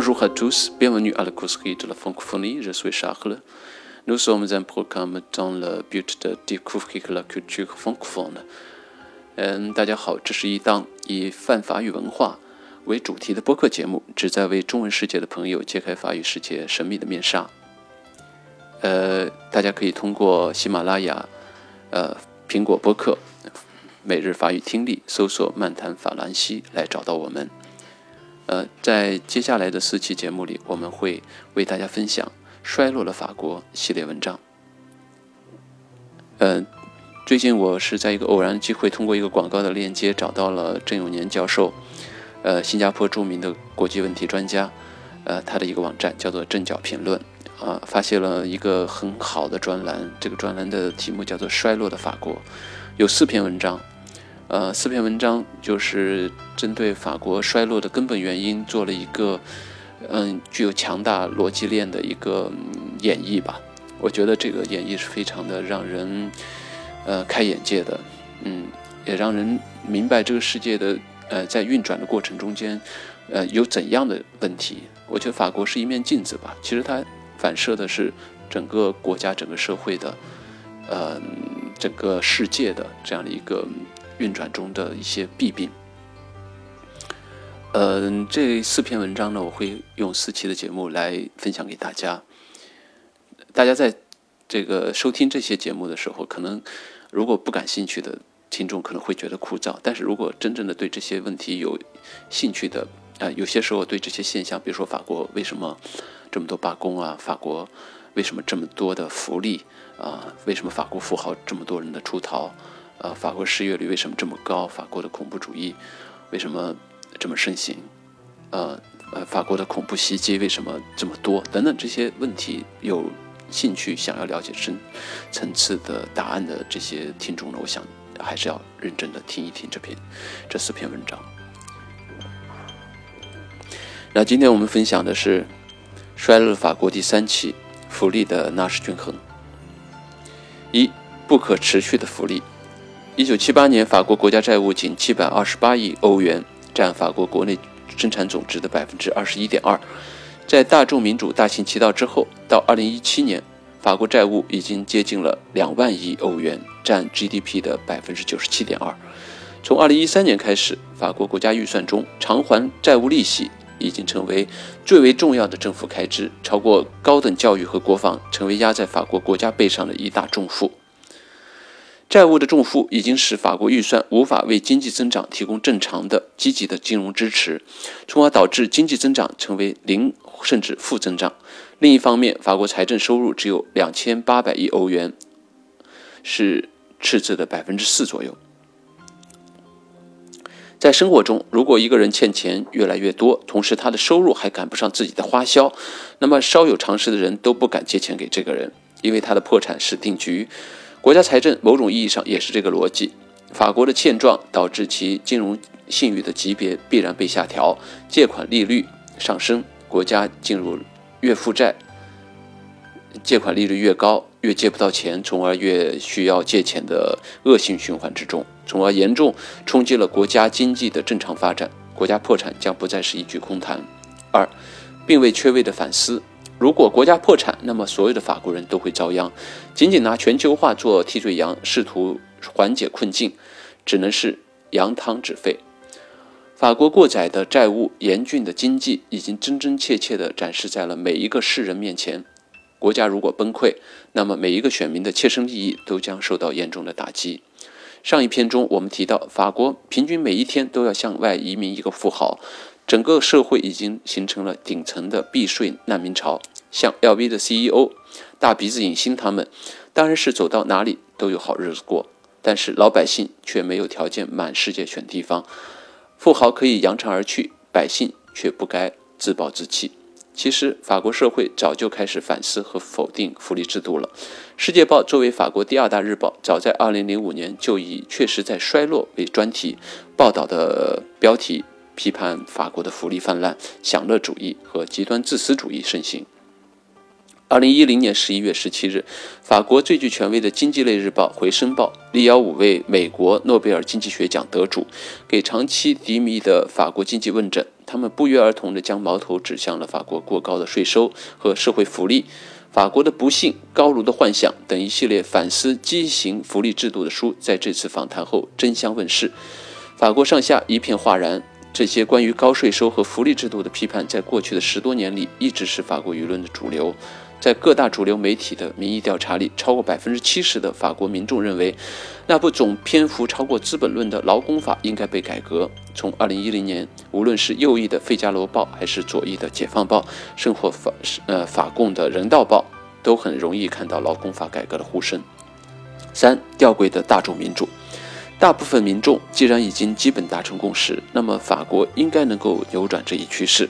Bonjour à tous, bienvenue à la causerie de la francophonie, je suis Charles. Nous sommes un programme dans le but de découvrir la culture francophone. 嗯，大家好，这是一档以泛法语文化为主题的播客节目，旨在为中文世界的朋友揭开法语世界神秘的面纱。呃，大家可以通过喜马拉雅、呃苹果播客、每日法语听力搜索“漫谈法兰西”来找到我们。呃，在接下来的四期节目里，我们会为大家分享《衰落的法国》系列文章。呃，最近我是在一个偶然机会，通过一个广告的链接找到了郑永年教授，呃，新加坡著名的国际问题专家，呃，他的一个网站叫做“正角评论”，啊，发现了一个很好的专栏，这个专栏的题目叫做《衰落的法国》，有四篇文章。呃，四篇文章就是针对法国衰落的根本原因做了一个，嗯，具有强大逻辑链的一个演绎吧。我觉得这个演绎是非常的让人，呃，开眼界的，嗯，也让人明白这个世界的，呃，在运转的过程中间，呃，有怎样的问题。我觉得法国是一面镜子吧，其实它反射的是整个国家、整个社会的，呃，整个世界的这样的一个。运转中的一些弊病。嗯，这四篇文章呢，我会用四期的节目来分享给大家。大家在这个收听这些节目的时候，可能如果不感兴趣的听众可能会觉得枯燥，但是如果真正的对这些问题有兴趣的，啊，有些时候对这些现象，比如说法国为什么这么多罢工啊，法国为什么这么多的福利啊，为什么法国富豪这么多人的出逃？呃，法国失业率为什么这么高？法国的恐怖主义为什么这么盛行？呃呃，法国的恐怖袭击为什么这么多？等等这些问题，有兴趣想要了解深层次的答案的这些听众呢，我想还是要认真的听一听这篇这四篇文章。那今天我们分享的是《衰落法国》第三期福利的纳什均衡。一不可持续的福利。一九七八年，法国国家债务仅七百二十八亿欧元，占法国国内生产总值的百分之二十一点二。在大众民主大行其道之后，到二零一七年，法国债务已经接近了两万亿欧元，占 GDP 的百分之九十七点二。从二零一三年开始，法国国家预算中偿还债务利息已经成为最为重要的政府开支，超过高等教育和国防，成为压在法国国家背上的一大重负。债务的重负已经使法国预算无法为经济增长提供正常的、积极的金融支持，从而导致经济增长成为零甚至负增长。另一方面，法国财政收入只有两千八百亿欧元，是赤字的百分之四左右。在生活中，如果一个人欠钱越来越多，同时他的收入还赶不上自己的花销，那么稍有常识的人都不敢借钱给这个人，因为他的破产是定局。国家财政某种意义上也是这个逻辑。法国的现状导致其金融信誉的级别必然被下调，借款利率上升，国家进入越负债，借款利率越高，越借不到钱，从而越需要借钱的恶性循环之中，从而严重冲击了国家经济的正常发展。国家破产将不再是一句空谈。二，并未缺位的反思。如果国家破产，那么所有的法国人都会遭殃。仅仅拿全球化做替罪羊，试图缓解困境，只能是扬汤止沸。法国过载的债务、严峻的经济，已经真真切切地展示在了每一个世人面前。国家如果崩溃，那么每一个选民的切身利益都将受到严重的打击。上一篇中我们提到，法国平均每一天都要向外移民一个富豪。整个社会已经形成了顶层的避税难民潮，像 LV 的 CEO 大鼻子影星他们，当然是走到哪里都有好日子过，但是老百姓却没有条件满世界选地方，富豪可以扬长而去，百姓却不该自暴自弃。其实，法国社会早就开始反思和否定福利制度了。《世界报》作为法国第二大日报，早在2005年就以“确实在衰落”为专题报道的标题。批判法国的福利泛滥、享乐主义和极端自私主义盛行。二零一零年十一月十七日，法国最具权威的经济类日报《回声报》力邀五位美国诺贝尔经济学奖得主，给长期低迷的法国经济问诊他们不约而同地将矛头指向了法国过高的税收和社会福利。法国的不幸、高卢的幻想等一系列反思畸形福利制度的书，在这次访谈后争相问世，法国上下一片哗然。这些关于高税收和福利制度的批判，在过去的十多年里一直是法国舆论的主流。在各大主流媒体的民意调查里，超过百分之七十的法国民众认为，那部总篇幅超过《资本论》的劳工法应该被改革。从二零一零年，无论是右翼的《费加罗报》，还是左翼的《解放报》，甚或法呃法共的《人道报》，都很容易看到劳工法改革的呼声。三吊诡的大众民主。大部分民众既然已经基本达成共识，那么法国应该能够扭转这一趋势。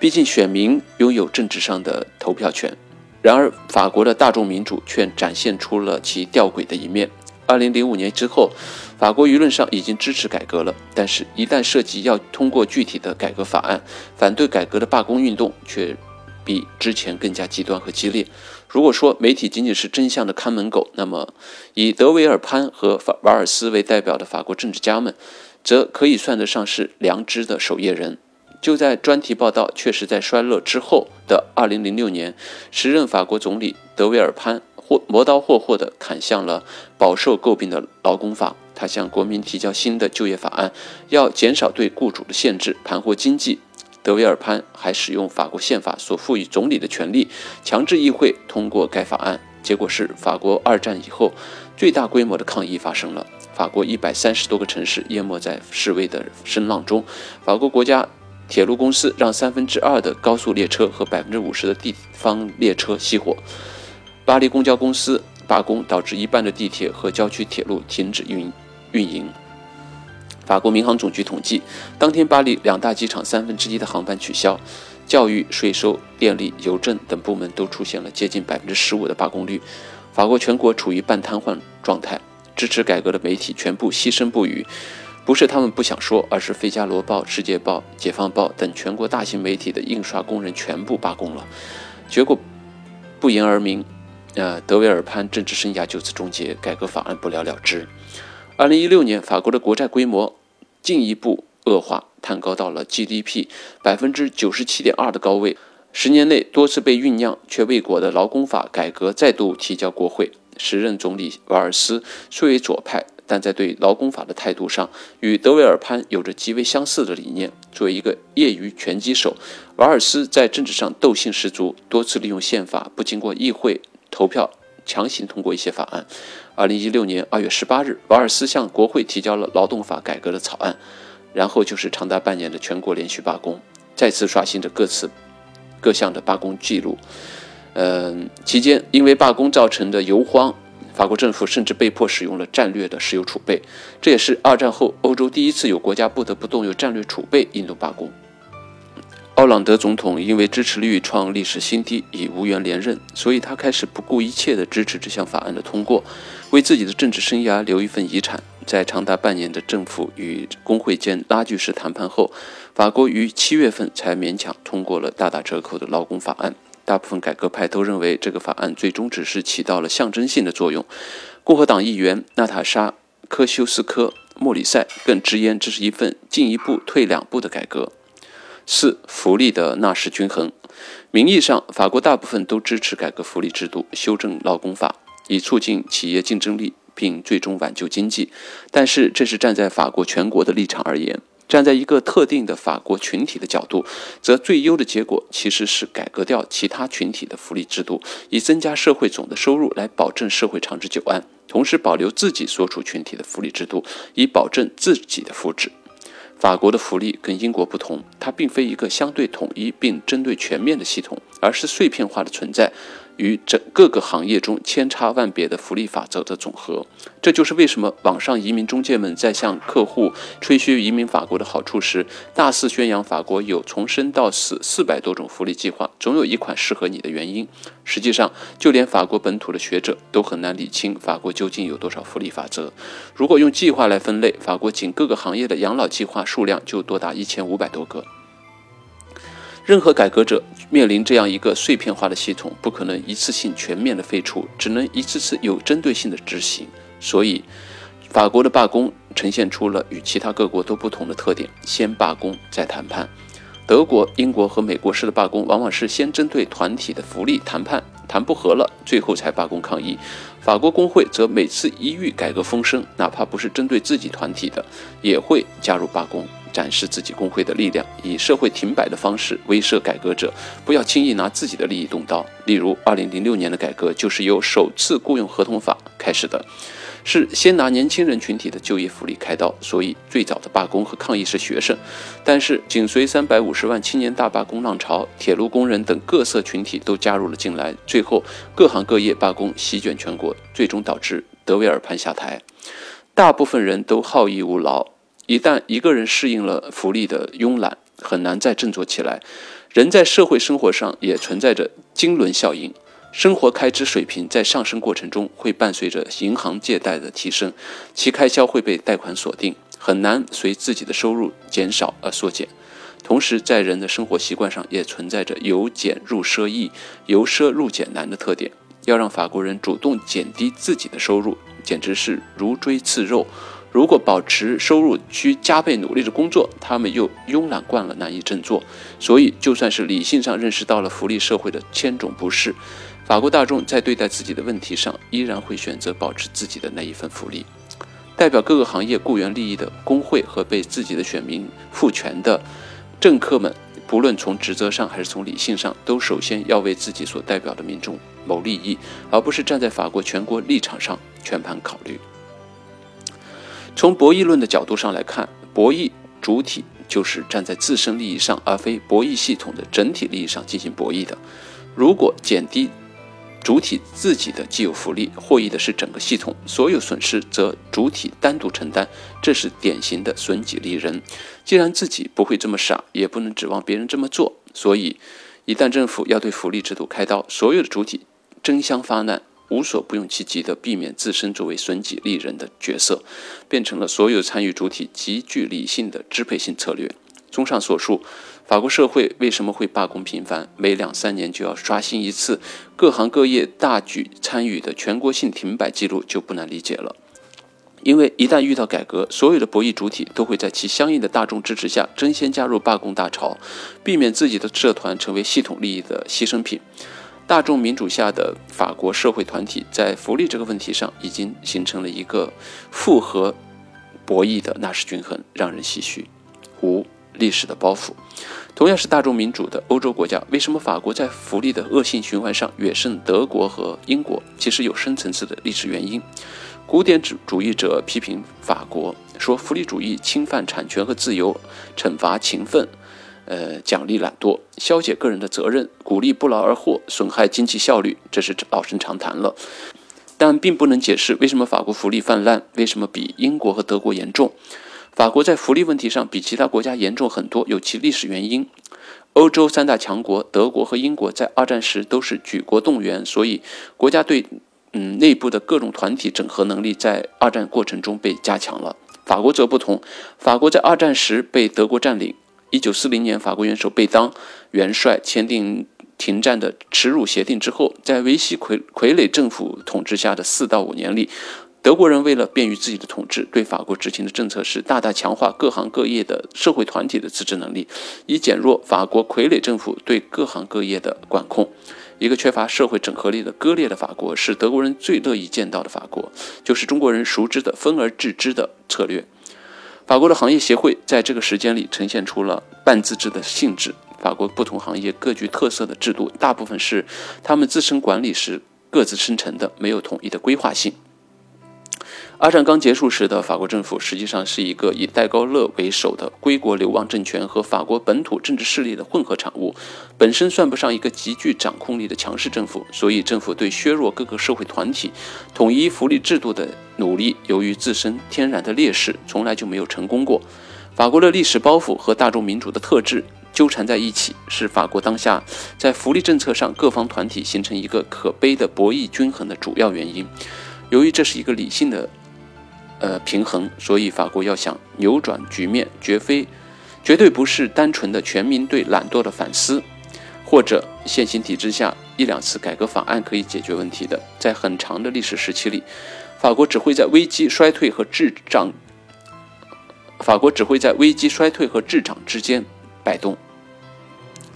毕竟选民拥有政治上的投票权。然而，法国的大众民主却展现出了其吊诡的一面。二零零五年之后，法国舆论上已经支持改革了，但是，一旦涉及要通过具体的改革法案，反对改革的罢工运动却比之前更加极端和激烈。如果说媒体仅仅是真相的看门狗，那么以德维尔潘和法瓦尔斯为代表的法国政治家们，则可以算得上是良知的守夜人。就在专题报道确实在衰落之后的2006年，时任法国总理德维尔潘或磨刀霍霍地砍向了饱受诟病的劳工法。他向国民提交新的就业法案，要减少对雇主的限制，盘活经济。德维尔潘还使用法国宪法所赋予总理的权利，强制议会通过该法案。结果是，法国二战以后最大规模的抗议发生了。法国一百三十多个城市淹没在示威的声浪中。法国国家铁路公司让三分之二的高速列车和百分之五十的地方列车熄火。巴黎公交公司罢工导致一半的地铁和郊区铁路停止运运营。法国民航总局统计，当天巴黎两大机场三分之一的航班取消，教育、税收、电力、邮政等部门都出现了接近百分之十五的罢工率。法国全国处于半瘫痪状态，支持改革的媒体全部牺牲不语，不是他们不想说，而是《费加罗报》《世界报》《解放报》等全国大型媒体的印刷工人全部罢工了。结果不言而明，呃，德维尔潘政治生涯就此终结，改革法案不了了之。二零一六年，法国的国债规模进一步恶化，探高到了 GDP 百分之九十七点二的高位。十年内多次被酝酿却未果的劳工法改革再度提交国会。时任总理瓦尔斯虽为左派，但在对劳工法的态度上与德维尔潘有着极为相似的理念。作为一个业余拳击手，瓦尔斯在政治上斗性十足，多次利用宪法不经过议会投票。强行通过一些法案。二零一六年二月十八日，瓦尔斯向国会提交了劳动法改革的草案，然后就是长达半年的全国连续罢工，再次刷新着各次各项的罢工记录。嗯，期间因为罢工造成的油荒，法国政府甚至被迫使用了战略的石油储备，这也是二战后欧洲第一次有国家不得不动用战略储备应对罢工。奥朗德总统因为支持率创历史新低，已无缘连任，所以他开始不顾一切地支持这项法案的通过，为自己的政治生涯留一份遗产。在长达半年的政府与工会间拉锯式谈判后，法国于七月份才勉强通过了大打折扣的劳工法案。大部分改革派都认为，这个法案最终只是起到了象征性的作用。共和党议员娜塔莎·科修斯科·莫里塞更直言，这是一份进一步退两步的改革。四、福利的纳什均衡。名义上，法国大部分都支持改革福利制度、修正劳工法，以促进企业竞争力，并最终挽救经济。但是，这是站在法国全国的立场而言；站在一个特定的法国群体的角度，则最优的结果其实是改革掉其他群体的福利制度，以增加社会总的收入，来保证社会长治久安，同时保留自己所处群体的福利制度，以保证自己的福祉。法国的福利跟英国不同，它并非一个相对统一并针对全面的系统，而是碎片化的存在。与整各个行业中千差万别的福利法则的总和，这就是为什么网上移民中介们在向客户吹嘘移民法国的好处时，大肆宣扬法国有从生到死四百多种福利计划，总有一款适合你的原因。实际上，就连法国本土的学者都很难理清法国究竟有多少福利法则。如果用计划来分类，法国仅各个行业的养老计划数量就多达一千五百多个。任何改革者面临这样一个碎片化的系统，不可能一次性全面的废除，只能一次次有针对性的执行。所以，法国的罢工呈现出了与其他各国都不同的特点：先罢工再谈判。德国、英国和美国式的罢工，往往是先针对团体的福利谈判，谈不和了，最后才罢工抗议。法国工会则每次一遇改革风声，哪怕不是针对自己团体的，也会加入罢工，展示自己工会的力量，以社会停摆的方式威慑改革者，不要轻易拿自己的利益动刀。例如，二零零六年的改革就是由首次雇佣合同法开始的。是先拿年轻人群体的就业福利开刀，所以最早的罢工和抗议是学生。但是紧随三百五十万青年大罢工浪潮，铁路工人等各色群体都加入了进来，最后各行各业罢工席卷全国，最终导致德维尔潘下台。大部分人都好逸恶劳，一旦一个人适应了福利的慵懒，很难再振作起来。人在社会生活上也存在着经轮效应。生活开支水平在上升过程中，会伴随着银行借贷的提升，其开销会被贷款锁定，很难随自己的收入减少而缩减。同时，在人的生活习惯上也存在着由俭入奢易、由奢入俭难的特点。要让法国人主动减低自己的收入，简直是如锥刺肉。如果保持收入需加倍努力的工作，他们又慵懒惯了，难以振作。所以，就算是理性上认识到了福利社会的千种不适，法国大众在对待自己的问题上，依然会选择保持自己的那一份福利。代表各个行业雇员利益的工会和被自己的选民赋权的政客们，不论从职责上还是从理性上，都首先要为自己所代表的民众谋利益，而不是站在法国全国立场上全盘考虑。从博弈论的角度上来看，博弈主体就是站在自身利益上，而非博弈系统的整体利益上进行博弈的。如果减低主体自己的既有福利，获益的是整个系统，所有损失则主体单独承担，这是典型的损己利人。既然自己不会这么傻，也不能指望别人这么做，所以一旦政府要对福利制度开刀，所有的主体争相发难。无所不用其极地避免自身作为损己利人的角色，变成了所有参与主体极具理性的支配性策略。综上所述，法国社会为什么会罢工频繁，每两三年就要刷新一次各行各业大举参与的全国性停摆记录，就不难理解了。因为一旦遇到改革，所有的博弈主体都会在其相应的大众支持下争先加入罢工大潮，避免自己的社团成为系统利益的牺牲品。大众民主下的法国社会团体在福利这个问题上已经形成了一个复合博弈的纳什均衡，让人唏嘘。五、历史的包袱，同样是大众民主的欧洲国家，为什么法国在福利的恶性循环上远胜德国和英国？其实有深层次的历史原因。古典主主义者批评法国，说福利主义侵犯产权和自由，惩罚勤奋。呃，奖励懒惰，消解个人的责任，鼓励不劳而获，损害经济效率，这是老生常谈了。但并不能解释为什么法国福利泛滥，为什么比英国和德国严重。法国在福利问题上比其他国家严重很多，有其历史原因。欧洲三大强国德国和英国在二战时都是举国动员，所以国家对嗯内部的各种团体整合能力在二战过程中被加强了。法国则不同，法国在二战时被德国占领。一九四零年，法国元首贝当元帅签订停战的耻辱协定之后，在维希傀傀儡政府统治下的四到五年里，德国人为了便于自己的统治，对法国执行的政策是大大强化各行各业的社会团体的自治能力，以减弱法国傀儡政府对各行各业的管控。一个缺乏社会整合力的割裂的法国，是德国人最乐意见到的法国，就是中国人熟知的分而治之的策略。法国的行业协会在这个时间里呈现出了半自治的性质。法国不同行业各具特色的制度，大部分是他们自身管理时各自生成的，没有统一的规划性。二战刚结束时的法国政府，实际上是一个以戴高乐为首的归国流亡政权和法国本土政治势力的混合产物，本身算不上一个极具掌控力的强势政府。所以，政府对削弱各个社会团体、统一福利制度的努力，由于自身天然的劣势，从来就没有成功过。法国的历史包袱和大众民主的特质纠缠在一起，是法国当下在福利政策上各方团体形成一个可悲的博弈均衡的主要原因。由于这是一个理性的。呃，平衡，所以法国要想扭转局面，绝非、绝对不是单纯的全民对懒惰的反思，或者现行体制下一两次改革法案可以解决问题的。在很长的历史时期里，法国只会在危机衰退和滞胀，法国只会在危机衰退和滞涨之间摆动。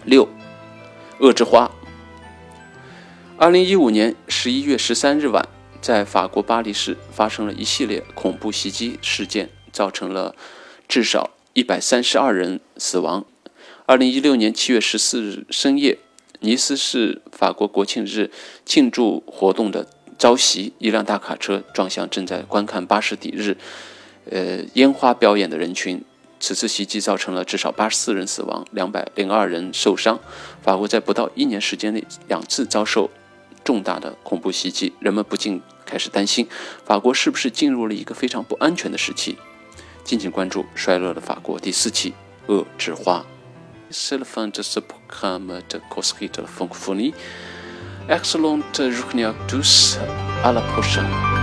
六，恶之花。二零一五年十一月十三日晚，在法国巴黎市发生了一系列恐怖袭击事件，造成了至少一百三十二人死亡。二零一六年七月十四日深夜，尼斯市法国国庆日庆祝活动的遭袭，一辆大卡车撞向正在观看巴士底日，呃烟花表演的人群。此次袭击造成了至少八十四人死亡，两百零二人受伤。法国在不到一年时间内两次遭受。重大的恐怖袭击，人们不禁开始担心，法国是不是进入了一个非常不安全的时期？敬请关注《衰落的法国》第四期《恶之花》。Excellent journée à tous. À la prochaine.